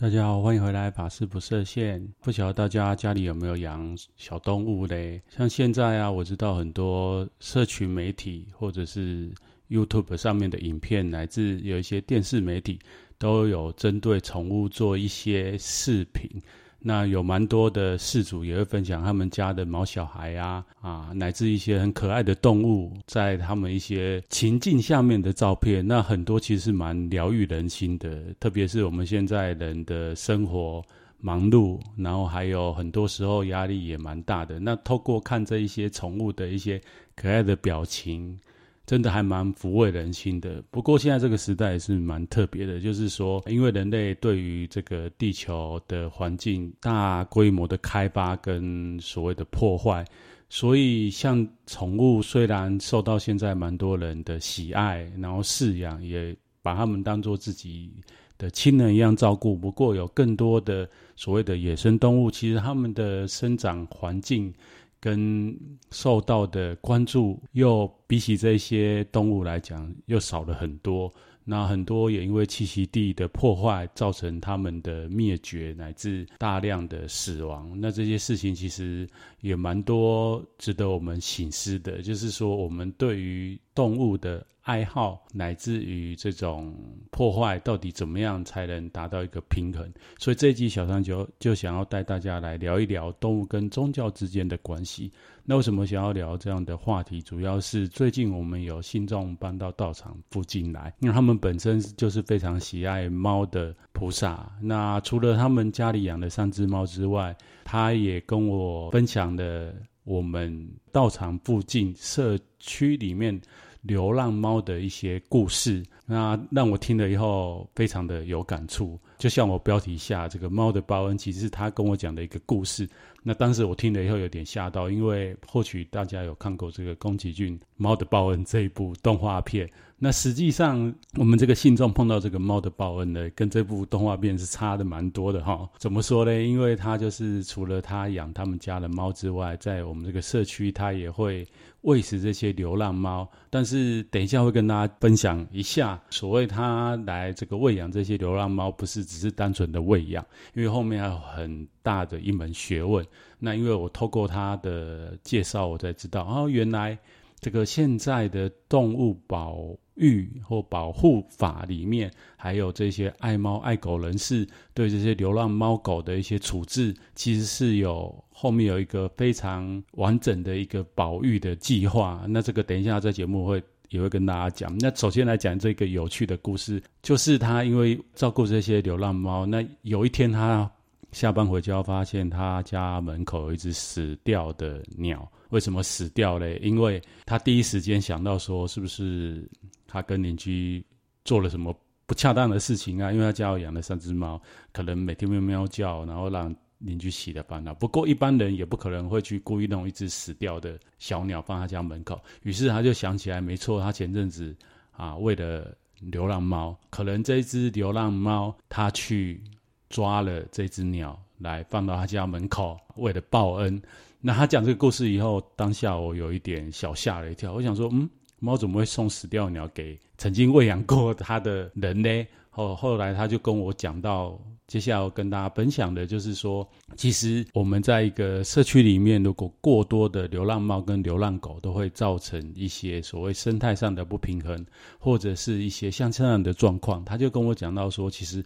大家好，欢迎回来，法师不设限。不晓得大家家里有没有养小动物嘞？像现在啊，我知道很多社群媒体或者是 YouTube 上面的影片，乃至有一些电视媒体，都有针对宠物做一些视频。那有蛮多的事主也会分享他们家的毛小孩啊，啊，乃至一些很可爱的动物，在他们一些情境下面的照片。那很多其实蛮疗愈人心的，特别是我们现在人的生活忙碌，然后还有很多时候压力也蛮大的。那透过看这一些宠物的一些可爱的表情。真的还蛮抚慰人心的。不过现在这个时代也是蛮特别的，就是说，因为人类对于这个地球的环境大规模的开发跟所谓的破坏，所以像宠物虽然受到现在蛮多人的喜爱，然后饲养，也把它们当做自己的亲人一样照顾。不过有更多的所谓的野生动物，其实它们的生长环境。跟受到的关注又比起这些动物来讲又少了很多，那很多也因为栖息地的破坏造成它们的灭绝乃至大量的死亡，那这些事情其实也蛮多值得我们省思的，就是说我们对于动物的。爱好乃至于这种破坏，到底怎么样才能达到一个平衡？所以这一集小三就就想要带大家来聊一聊动物跟宗教之间的关系。那为什么想要聊这样的话题？主要是最近我们有信众搬到道场附近来，因为他们本身就是非常喜爱猫的菩萨。那除了他们家里养的三只猫之外，他也跟我分享了我们道场附近社区里面。流浪猫的一些故事，那让我听了以后非常的有感触。就像我标题下这个猫的报恩，其实是他跟我讲的一个故事。那当时我听了以后有点吓到，因为或许大家有看过这个宫崎骏《猫的报恩》这一部动画片。那实际上我们这个信众碰到这个猫的报恩呢，跟这部动画片是差的蛮多的哈。怎么说呢？因为他就是除了他养他们家的猫之外，在我们这个社区他也会喂食这些流浪猫。但是等一下会跟大家分享一下，所谓他来这个喂养这些流浪猫，不是只是单纯的喂养，因为后面还有很大的一门学问。那因为我透过他的介绍，我才知道哦，原来这个现在的动物保育或保护法里面，还有这些爱猫爱狗人士对这些流浪猫狗的一些处置，其实是有后面有一个非常完整的一个保育的计划。那这个等一下在节目会也会跟大家讲。那首先来讲这个有趣的故事，就是他因为照顾这些流浪猫，那有一天他。下班回家，发现他家门口有一只死掉的鸟。为什么死掉嘞？因为他第一时间想到说，是不是他跟邻居做了什么不恰当的事情啊？因为他家有养了三只猫，可能每天喵喵叫，然后让邻居起了烦恼。不过一般人也不可能会去故意弄一只死掉的小鸟放他家门口。于是他就想起来，没错，他前阵子啊，为了流浪猫，可能这一只流浪猫他去。抓了这只鸟来放到他家门口，为了报恩。那他讲这个故事以后，当下我有一点小吓了一跳。我想说，嗯，猫怎么会送死掉鸟给曾经喂养过它的人呢？后 后来他就跟我讲到，接下来我跟大家分享的就是说，其实我们在一个社区里面，如果过多的流浪猫跟流浪狗，都会造成一些所谓生态上的不平衡，或者是一些像这样的状况。他就跟我讲到说，其实。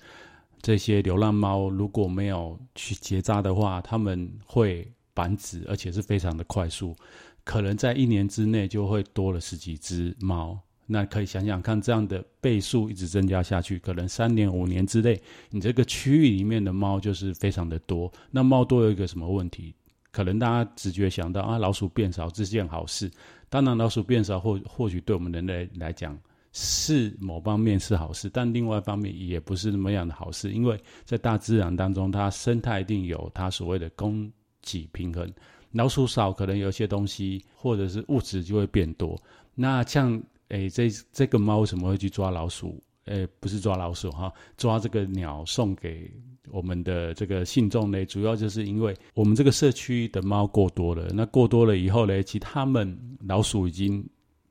这些流浪猫如果没有去结扎的话，它们会繁殖，而且是非常的快速，可能在一年之内就会多了十几只猫。那可以想想看，这样的倍数一直增加下去，可能三年、五年之内，你这个区域里面的猫就是非常的多。那猫多有一个什么问题？可能大家直觉想到啊，老鼠变少这是件好事。当然，老鼠变少或或许对我们人类来讲。是某方面是好事，但另外一方面也不是那么样的好事，因为在大自然当中，它生态一定有它所谓的供给平衡。老鼠少，可能有些东西或者是物质就会变多。那像诶，这这个猫为什么会去抓老鼠？诶，不是抓老鼠哈，抓这个鸟送给我们的这个信众呢？主要就是因为我们这个社区的猫过多了，那过多了以后呢，其实他们老鼠已经。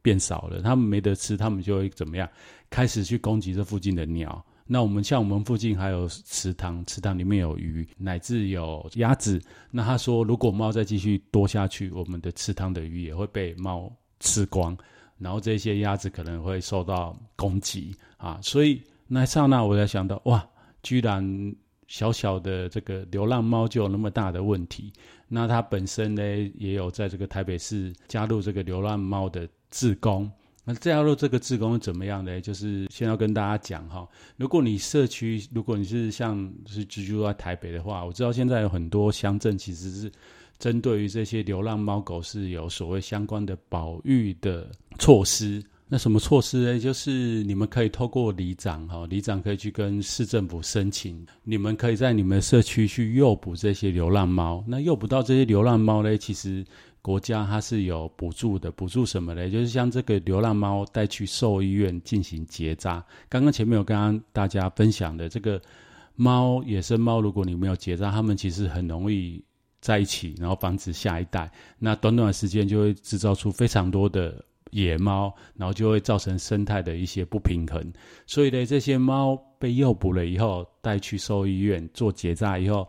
变少了，他们没得吃，他们就会怎么样？开始去攻击这附近的鸟。那我们像我们附近还有池塘，池塘里面有鱼，乃至有鸭子。那他说，如果猫再继续多下去，我们的池塘的鱼也会被猫吃光，然后这些鸭子可能会受到攻击啊。所以那刹那我才想到，哇，居然小小的这个流浪猫就有那么大的问题。那他本身呢，也有在这个台北市加入这个流浪猫的志工。那加入这个志工是怎么样呢？就是先要跟大家讲哈，如果你社区，如果你是像是居住在台北的话，我知道现在有很多乡镇其实是针对于这些流浪猫狗是有所谓相关的保育的措施。那什么措施呢？就是你们可以透过里长哈，里长可以去跟市政府申请，你们可以在你们社区去诱捕这些流浪猫。那诱捕到这些流浪猫呢，其实。国家它是有补助的，补助什么呢？就是像这个流浪猫带去兽医院进行结扎。刚刚前面有跟大家分享的这个猫，野生猫，如果你没有结扎，它们其实很容易在一起，然后繁殖下一代。那短短的时间就会制造出非常多的野猫，然后就会造成生态的一些不平衡。所以呢，这些猫被诱捕了以后，带去兽医院做结扎以后。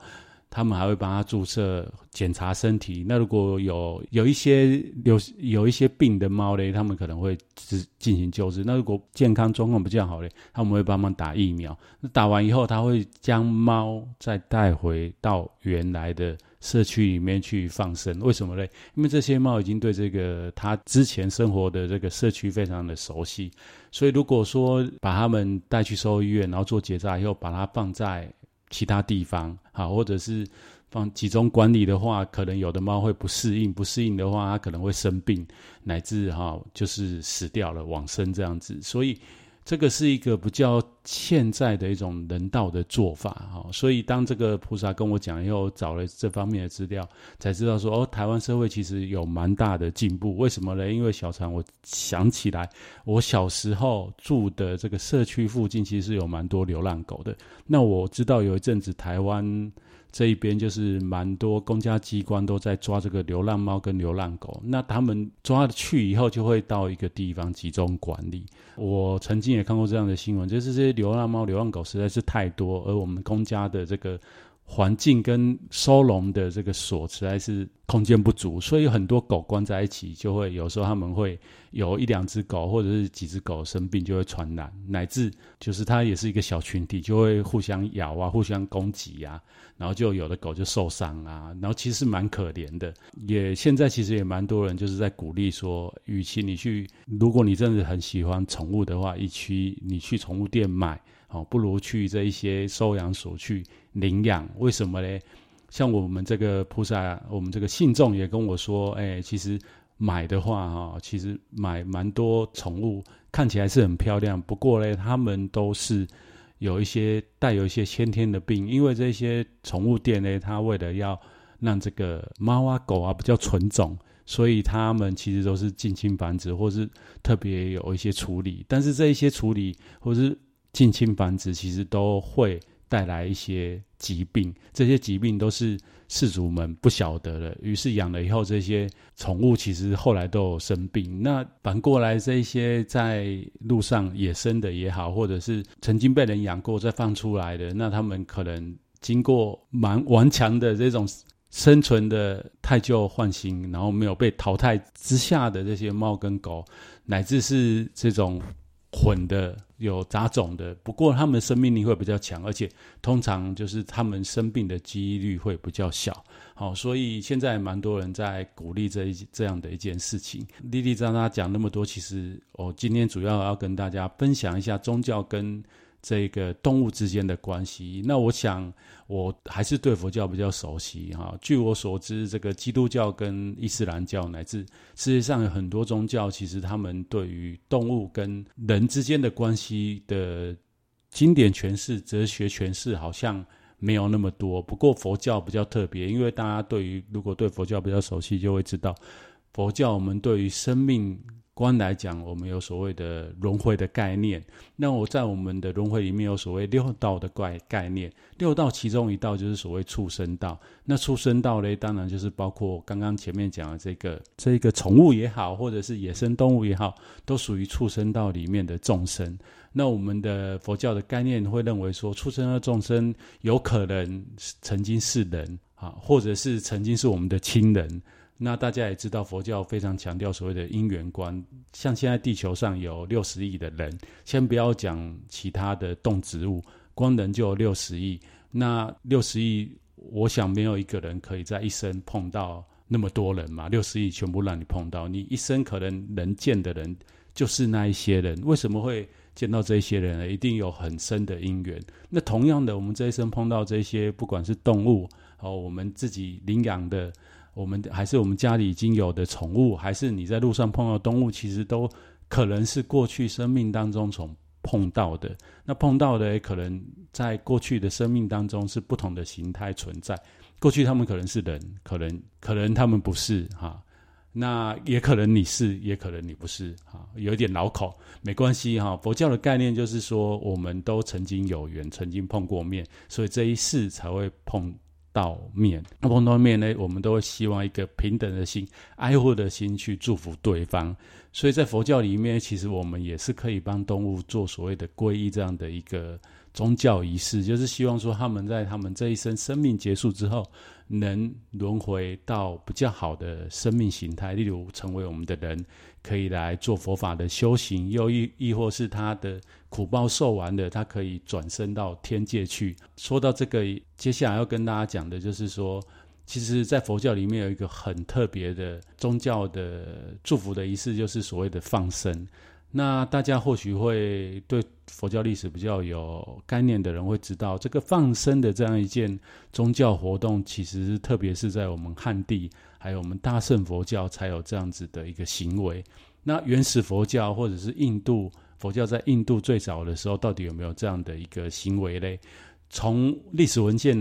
他们还会帮他注射、检查身体。那如果有有一些有有一些病的猫呢，他们可能会进进行救治。那如果健康状况比较好嘞，他们会帮忙打疫苗。那打完以后，他会将猫再带回到原来的社区里面去放生。为什么嘞？因为这些猫已经对这个它之前生活的这个社区非常的熟悉。所以如果说把它们带去兽医院，然后做结扎以后，把它放在其他地方，好，或者是放集中管理的话，可能有的猫会不适应，不适应的话，它可能会生病，乃至哈就是死掉了，往生这样子，所以。这个是一个比较现在的一种人道的做法哈，所以当这个菩萨跟我讲以后，找了这方面的资料，才知道说哦，台湾社会其实有蛮大的进步。为什么呢？因为小禅，我想起来，我小时候住的这个社区附近，其实是有蛮多流浪狗的。那我知道有一阵子台湾。这一边就是蛮多公家机关都在抓这个流浪猫跟流浪狗，那他们抓去以后就会到一个地方集中管理。我曾经也看过这样的新闻，就是这些流浪猫、流浪狗实在是太多，而我们公家的这个。环境跟收容的这个所实在是空间不足，所以很多狗关在一起，就会有时候他们会有一两只狗或者是几只狗生病，就会传染，乃至就是它也是一个小群体，就会互相咬啊，互相攻击啊，然后就有的狗就受伤啊，然后其实蛮可怜的。也现在其实也蛮多人就是在鼓励说，与其你去，如果你真的很喜欢宠物的话，与其你去宠物店买。哦，不如去这一些收养所去领养，为什么呢？像我们这个菩萨，我们这个信众也跟我说，哎，其实买的话，哈，其实买蛮多宠物，看起来是很漂亮，不过呢，他们都是有一些带有一些先天的病，因为这些宠物店呢，它为了要让这个猫啊狗啊比较纯种，所以他们其实都是近亲繁殖，或是特别有一些处理，但是这一些处理或是近亲繁殖其实都会带来一些疾病，这些疾病都是饲主们不晓得的，于是养了以后，这些宠物其实后来都有生病。那反过来，这些在路上野生的也好，或者是曾经被人养过再放出来的，那他们可能经过蛮顽强的这种生存的汰旧换新，然后没有被淘汰之下的这些猫跟狗，乃至是这种。混的有杂种的，不过他们生命力会比较强，而且通常就是他们生病的几率会比较小。好，所以现在蛮多人在鼓励这一这样的一件事情。丽丽让大家讲那么多，其实我今天主要要跟大家分享一下宗教跟。这个动物之间的关系，那我想我还是对佛教比较熟悉哈。据我所知，这个基督教跟伊斯兰教乃至世界上有很多宗教，其实他们对于动物跟人之间的关系的经典诠释、哲学诠释好像没有那么多。不过佛教比较特别，因为大家对于如果对佛教比较熟悉，就会知道佛教我们对于生命观来讲，我们有所谓的轮回的概念。那我在我们的轮回里面有所谓六道的概概念。六道其中一道就是所谓畜生道。那畜生道呢，当然就是包括刚刚前面讲的这个这个宠物也好，或者是野生动物也好，都属于畜生道里面的众生。那我们的佛教的概念会认为说，畜生的众生有可能曾经是人啊，或者是曾经是我们的亲人。那大家也知道，佛教非常强调所谓的因缘观。像现在地球上有六十亿的人，先不要讲其他的动植物，光人就有六十亿。那六十亿，我想没有一个人可以在一生碰到那么多人嘛。六十亿全部让你碰到，你一生可能能见的人就是那一些人。为什么会见到这些人？一定有很深的因缘。那同样的，我们这一生碰到这些，不管是动物，哦，我们自己领养的。我们还是我们家里已经有的宠物，还是你在路上碰到动物，其实都可能是过去生命当中所碰到的。那碰到的也可能在过去的生命当中是不同的形态存在。过去他们可能是人，可能可能他们不是哈。那也可能你是，也可能你不是哈。有一点绕口，没关系哈。佛教的概念就是说，我们都曾经有缘，曾经碰过面，所以这一世才会碰。到面，那碰到面呢，我们都会希望一个平等的心、爱护的心去祝福对方。所以在佛教里面，其实我们也是可以帮动物做所谓的皈依这样的一个宗教仪式，就是希望说他们在他们这一生生命结束之后，能轮回到比较好的生命形态，例如成为我们的人。可以来做佛法的修行，又亦亦或是他的苦报受完了，他可以转生到天界去。说到这个，接下来要跟大家讲的就是说，其实，在佛教里面有一个很特别的宗教的祝福的仪式，就是所谓的放生。那大家或许会对佛教历史比较有概念的人会知道，这个放生的这样一件宗教活动，其实特别是在我们汉地，还有我们大乘佛教才有这样子的一个行为。那原始佛教或者是印度佛教，在印度最早的时候，到底有没有这样的一个行为嘞？从历史文献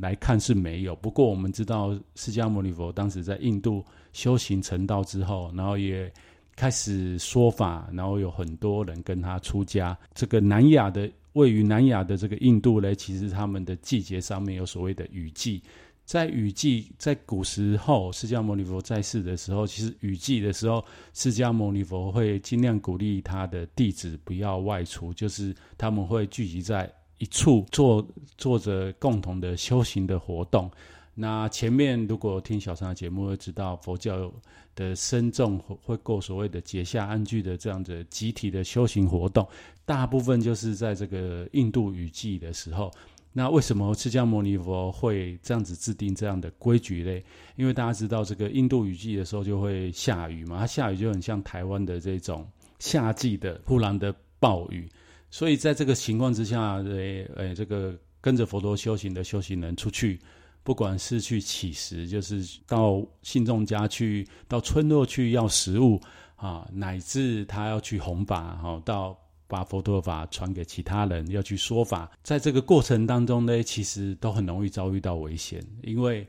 来看是没有。不过我们知道，释迦牟尼佛当时在印度修行成道之后，然后也。开始说法，然后有很多人跟他出家。这个南亚的位于南亚的这个印度呢，其实他们的季节上面有所谓的雨季。在雨季，在古时候，释迦牟尼佛在世的时候，其实雨季的时候，释迦牟尼佛会尽量鼓励他的弟子不要外出，就是他们会聚集在一处做做着共同的修行的活动。那前面如果听小乘的节目，会知道佛教的僧众会过所谓的结夏安居的这样的集体的修行活动，大部分就是在这个印度雨季的时候。那为什么释迦牟尼佛会这样子制定这样的规矩嘞？因为大家知道，这个印度雨季的时候就会下雨嘛，它下雨就很像台湾的这种夏季的突然的暴雨，所以在这个情况之下，诶诶，这个跟着佛陀修行的修行人出去。不管是去乞食，就是到信众家去，到村落去要食物啊，乃至他要去弘法，哈，到把佛陀法传给其他人，要去说法，在这个过程当中呢，其实都很容易遭遇到危险，因为。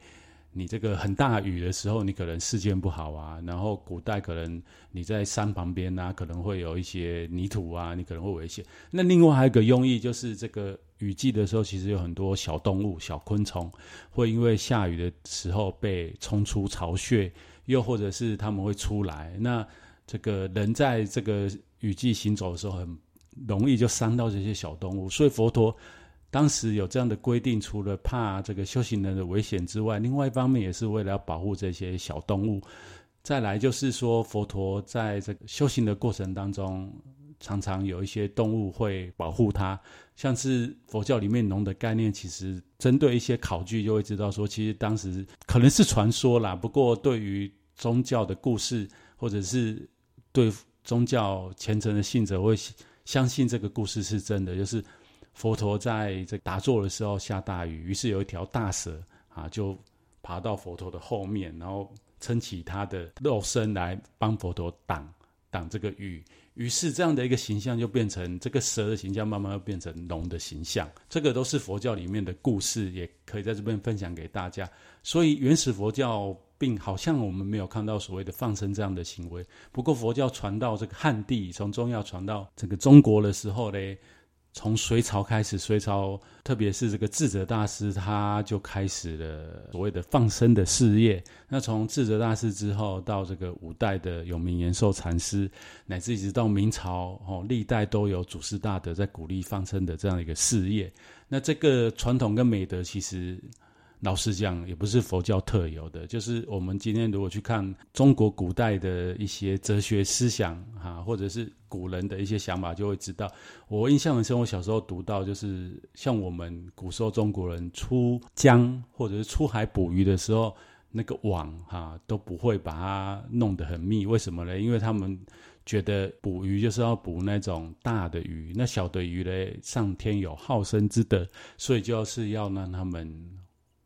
你这个很大雨的时候，你可能视线不好啊。然后古代可能你在山旁边啊，可能会有一些泥土啊，你可能会危险。那另外还有一个用意，就是这个雨季的时候，其实有很多小动物、小昆虫会因为下雨的时候被冲出巢穴，又或者是他们会出来。那这个人在这个雨季行走的时候，很容易就伤到这些小动物，所以佛陀。当时有这样的规定，除了怕这个修行人的危险之外，另外一方面也是为了要保护这些小动物。再来就是说，佛陀在这个修行的过程当中，常常有一些动物会保护他。像是佛教里面龙的概念，其实针对一些考据就会知道说，其实当时可能是传说啦。不过对于宗教的故事，或者是对宗教虔诚的信者会相信这个故事是真的，就是。佛陀在这打坐的时候下大雨，于是有一条大蛇啊，就爬到佛陀的后面，然后撑起他的肉身来帮佛陀挡挡这个雨。于是这样的一个形象就变成这个蛇的形象，慢慢又变成龙的形象。这个都是佛教里面的故事，也可以在这边分享给大家。所以原始佛教并好像我们没有看到所谓的放生这样的行为。不过佛教传到这个汉地，从中药传到这个中国的时候呢，从隋朝开始，隋朝特别是这个智者大师，他就开始了所谓的放生的事业。那从智者大师之后，到这个五代的永明延寿禅师，乃至一直到明朝，哦，历代都有祖师大德在鼓励放生的这样一个事业。那这个传统跟美德，其实。老实讲，也不是佛教特有的。就是我们今天如果去看中国古代的一些哲学思想，哈，或者是古人的一些想法，就会知道。我印象很深，我小时候读到，就是像我们古时候中国人出江或者是出海捕鱼的时候，那个网哈都不会把它弄得很密。为什么呢？因为他们觉得捕鱼就是要捕那种大的鱼，那小的鱼呢，上天有好生之德，所以就是要让他们。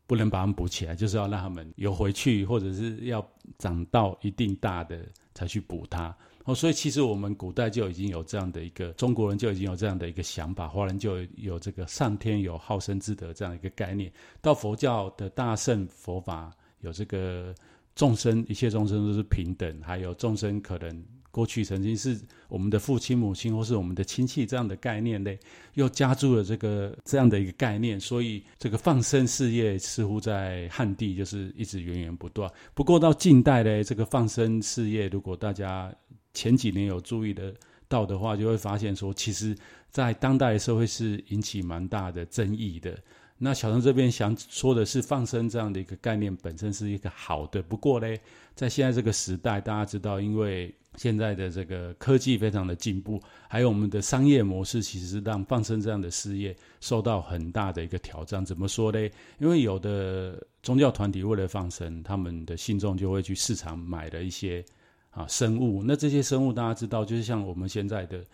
不能把它们补起来，就是要让他们游回去，或者是要长到一定大的才去补它。哦，所以其实我们古代就已经有这样的一个，中国人就已经有这样的一个想法，华人就有这个上天有好生之德这样一个概念。到佛教的大圣佛法有这个众生，一切众生都是平等，还有众生可能。过去曾经是我们的父亲、母亲，或是我们的亲戚这样的概念呢，又加注了这个这样的一个概念，所以这个放生事业似乎在汉地就是一直源源不断。不过到近代呢，这个放生事业，如果大家前几年有注意的到的话，就会发现说，其实在当代社会是引起蛮大的争议的。那小陈这边想说的是，放生这样的一个概念本身是一个好的，不过呢，在现在这个时代，大家知道，因为现在的这个科技非常的进步，还有我们的商业模式，其实是让放生这样的事业受到很大的一个挑战。怎么说呢？因为有的宗教团体为了放生，他们的信众就会去市场买了一些啊生物。那这些生物大家知道，就是像我们现在的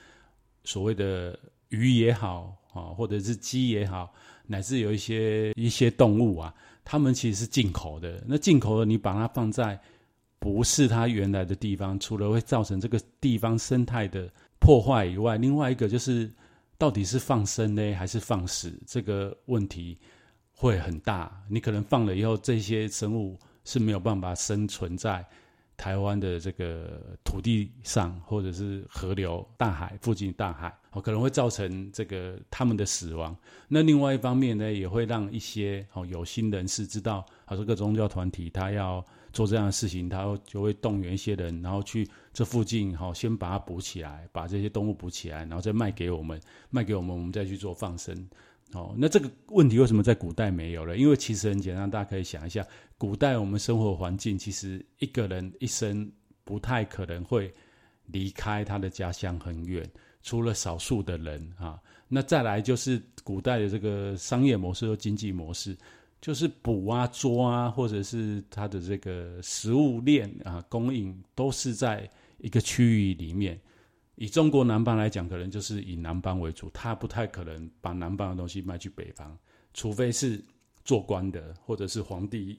所谓的鱼也好啊，或者是鸡也好，乃至有一些一些动物啊，它们其实是进口的。那进口的，你把它放在不是它原来的地方，除了会造成这个地方生态的破坏以外，另外一个就是到底是放生呢，还是放死？这个问题会很大。你可能放了以后，这些生物是没有办法生存在台湾的这个土地上，或者是河流、大海附近大海，哦，可能会造成这个他们的死亡。那另外一方面呢，也会让一些哦有心人士知道，啊，这个宗教团体他要。做这样的事情，他就会动员一些人，然后去这附近，好，先把它补起来，把这些动物补起来，然后再卖给我们，卖给我们，我们再去做放生。哦，那这个问题为什么在古代没有了？因为其实很简单，大家可以想一下，古代我们生活环境，其实一个人一生不太可能会离开他的家乡很远，除了少数的人啊。那再来就是古代的这个商业模式和经济模式。就是捕啊、捉啊，或者是它的这个食物链啊供应，都是在一个区域里面。以中国南方来讲，可能就是以南方为主，他不太可能把南方的东西卖去北方，除非是做官的，或者是皇帝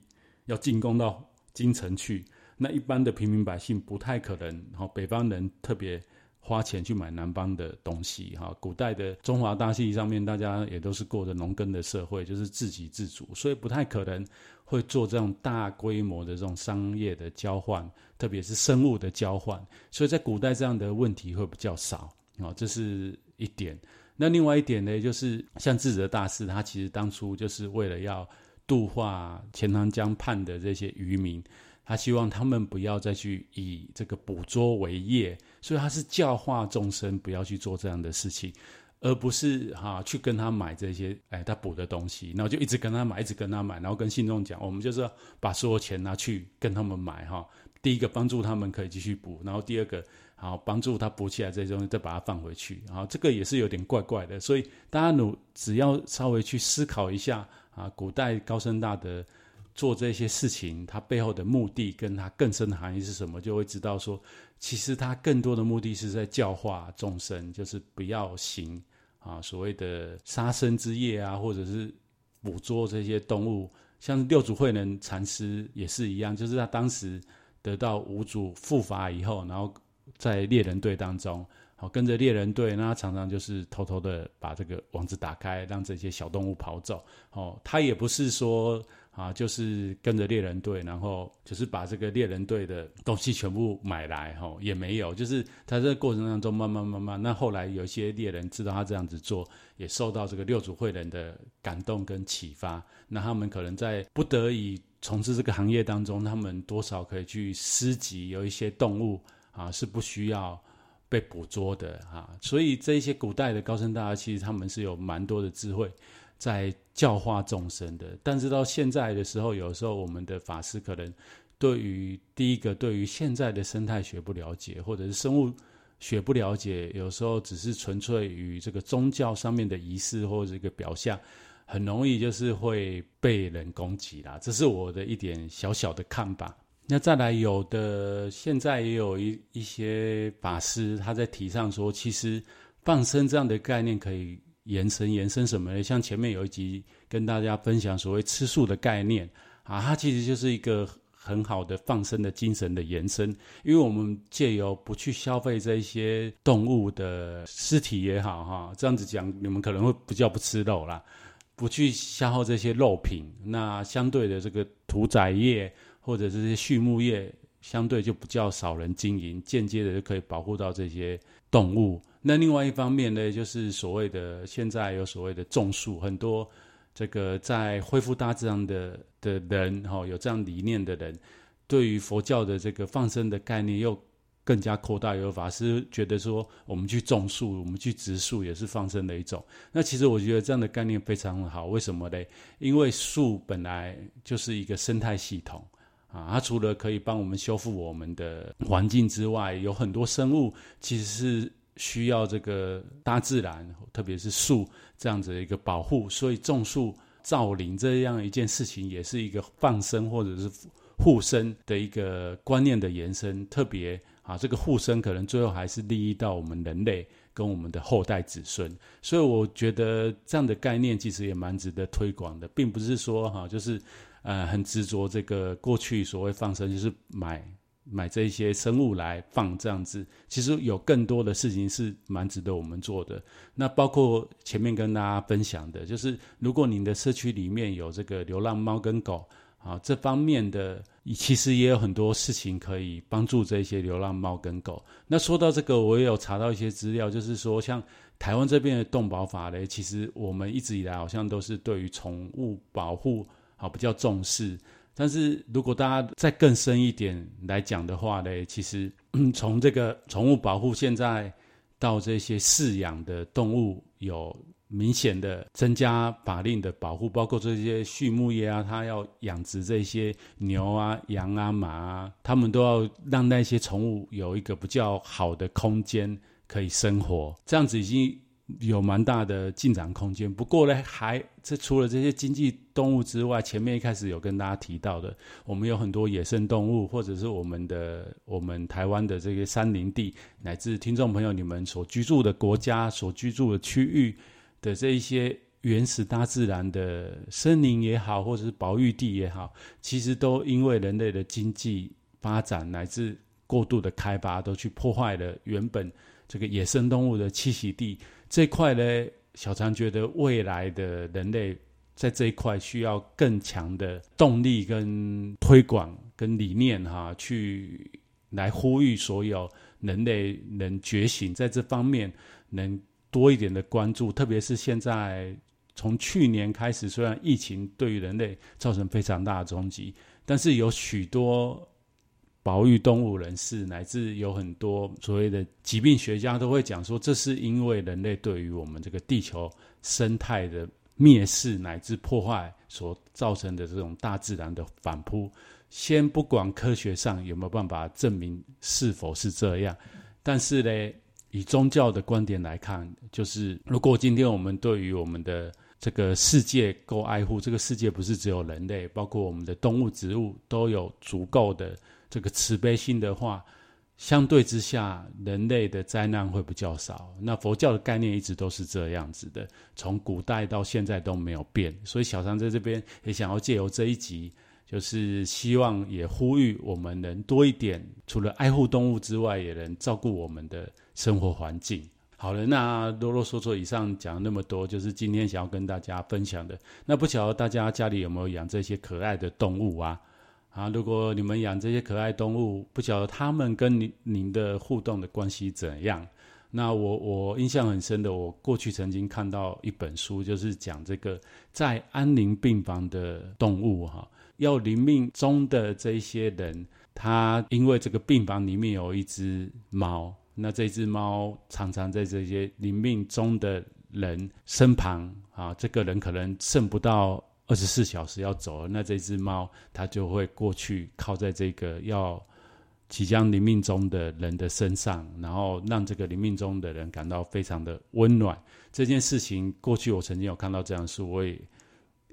要进攻到京城去。那一般的平民百姓不太可能。然后北方人特别。花钱去买南方的东西，哈，古代的中华大地上面，大家也都是过着农耕的社会，就是自给自足，所以不太可能会做这种大规模的这种商业的交换，特别是生物的交换，所以在古代这样的问题会比较少，啊，这是一点。那另外一点呢，就是像智者大师，他其实当初就是为了要度化钱塘江畔的这些渔民。他希望他们不要再去以这个捕捉为业，所以他是教化众生不要去做这样的事情，而不是哈、去跟他买这些哎他捕的东西，然后就一直跟他买，一直跟他买，然后跟信众讲，我们就是要把所有钱拿去跟他们买哈。第一个帮助他们可以继续捕，然后第二个好帮助他补起来这些东西再把它放回去，然后这个也是有点怪怪的，所以大家努只要稍微去思考一下啊，古代高僧大德。做这些事情，他背后的目的跟他更深的含义是什么？就会知道说，其实他更多的目的是在教化众生，就是不要行啊所谓的杀生之业啊，或者是捕捉这些动物。像六祖慧能禅师也是一样，就是他当时得到五祖护法以后，然后在猎人队当中，好跟着猎人队，那他常常就是偷偷的把这个网子打开，让这些小动物跑走。哦，他也不是说。啊，就是跟着猎人队，然后就是把这个猎人队的东西全部买来，哈，也没有，就是他这个过程当中慢慢慢慢，那后来有一些猎人知道他这样子做，也受到这个六祖慧能的感动跟启发，那他们可能在不得已从事这个行业当中，他们多少可以去思及有一些动物啊是不需要被捕捉的哈，所以这一些古代的高僧大德其实他们是有蛮多的智慧。在教化众生的，但是到现在的时候，有时候我们的法师可能对于第一个，对于现在的生态学不了解，或者是生物学不了解，有时候只是纯粹于这个宗教上面的仪式或者一个表象，很容易就是会被人攻击啦。这是我的一点小小的看法。那再来，有的现在也有一一些法师他在提倡说，其实放生这样的概念可以。延伸延伸什么呢？像前面有一集跟大家分享所谓吃素的概念啊，它其实就是一个很好的放生的精神的延伸。因为我们借由不去消费这些动物的尸体也好哈，这样子讲你们可能会比较不吃肉啦，不去消耗这些肉品，那相对的这个屠宰业或者这些畜牧业相对就比较少人经营，间接的就可以保护到这些动物。那另外一方面呢，就是所谓的现在有所谓的种树，很多这个在恢复大自然的的人，哈，有这样理念的人，对于佛教的这个放生的概念又更加扩大。有法师觉得说，我们去种树，我们去植树也是放生的一种。那其实我觉得这样的概念非常好。为什么呢？因为树本来就是一个生态系统啊，它除了可以帮我们修复我们的环境之外，有很多生物其实是。需要这个大自然，特别是树这样子的一个保护，所以种树造林这样一件事情，也是一个放生或者是护生的一个观念的延伸。特别啊，这个护生可能最后还是利益到我们人类跟我们的后代子孙。所以我觉得这样的概念其实也蛮值得推广的，并不是说哈，就是呃很执着这个过去所谓放生就是买。买这些生物来放这样子，其实有更多的事情是蛮值得我们做的。那包括前面跟大家分享的，就是如果您的社区里面有这个流浪猫跟狗啊，这方面的其实也有很多事情可以帮助这些流浪猫跟狗。那说到这个，我也有查到一些资料，就是说像台湾这边的动保法呢，其实我们一直以来好像都是对于宠物保护啊比较重视。但是如果大家再更深一点来讲的话呢，其实从这个宠物保护现在到这些饲养的动物有明显的增加法令的保护，包括这些畜牧业啊，它要养殖这些牛啊、羊啊、马啊，他们都要让那些宠物有一个比较好的空间可以生活，这样子已经。有蛮大的进展空间，不过呢，还这除了这些经济动物之外，前面一开始有跟大家提到的，我们有很多野生动物，或者是我们的我们台湾的这些山林地，乃至听众朋友你们所居住的国家、所居住的区域的这一些原始大自然的森林也好，或者是保育地也好，其实都因为人类的经济发展乃至过度的开发，都去破坏了原本这个野生动物的栖息地。这一块呢，小常觉得未来的人类在这一块需要更强的动力跟推广跟理念哈，去来呼吁所有人类能觉醒，在这方面能多一点的关注，特别是现在从去年开始，虽然疫情对于人类造成非常大的冲击，但是有许多。保育动物人士，乃至有很多所谓的疾病学家都会讲说，这是因为人类对于我们这个地球生态的蔑视乃至破坏所造成的这种大自然的反扑。先不管科学上有没有办法证明是否是这样，但是呢，以宗教的观点来看，就是如果今天我们对于我们的这个世界够爱护，这个世界不是只有人类，包括我们的动物、植物都有足够的。这个慈悲心的话，相对之下，人类的灾难会比较少。那佛教的概念一直都是这样子的，从古代到现在都没有变。所以小禅在这边也想要借由这一集，就是希望也呼吁我们能多一点，除了爱护动物之外，也能照顾我们的生活环境。好了，那啰啰嗦嗦以上讲了那么多，就是今天想要跟大家分享的。那不晓得大家家里有没有养这些可爱的动物啊？啊，如果你们养这些可爱动物，不晓得他们跟您您的互动的关系怎样？那我我印象很深的，我过去曾经看到一本书，就是讲这个在安宁病房的动物哈，要临命终的这些人，他因为这个病房里面有一只猫。那这只猫常常在这些临命终的人身旁啊，这个人可能剩不到二十四小时要走了，那这只猫它就会过去靠在这个要即将临命终的人的身上，然后让这个临命终的人感到非常的温暖。这件事情过去我曾经有看到这样的书，我也。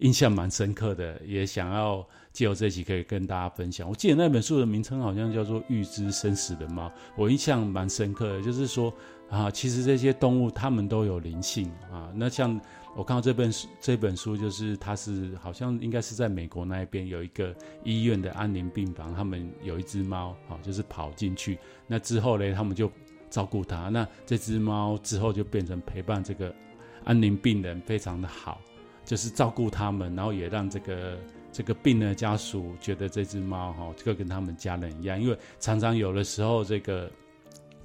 印象蛮深刻的，也想要借由这集可以跟大家分享。我记得那本书的名称好像叫做《预知生死的猫》，我印象蛮深刻的，就是说啊，其实这些动物它们都有灵性啊。那像我看到这本书，这本书就是它是好像应该是在美国那一边有一个医院的安宁病房，他们有一只猫啊，就是跑进去，那之后呢，他们就照顾它，那这只猫之后就变成陪伴这个安宁病人，非常的好。就是照顾他们，然后也让这个这个病人的家属觉得这只猫哈，就跟他们家人一样。因为常常有的时候，这个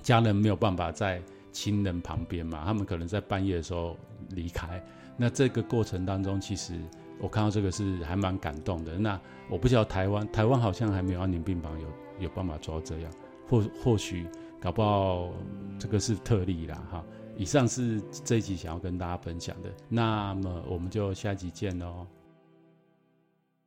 家人没有办法在亲人旁边嘛，他们可能在半夜的时候离开。那这个过程当中，其实我看到这个是还蛮感动的。那我不知道台湾，台湾好像还没有安宁病房有有办法做到这样，或或许搞不好这个是特例啦哈。以上是这一集想要跟大家分享的，那么我们就下一集见喽。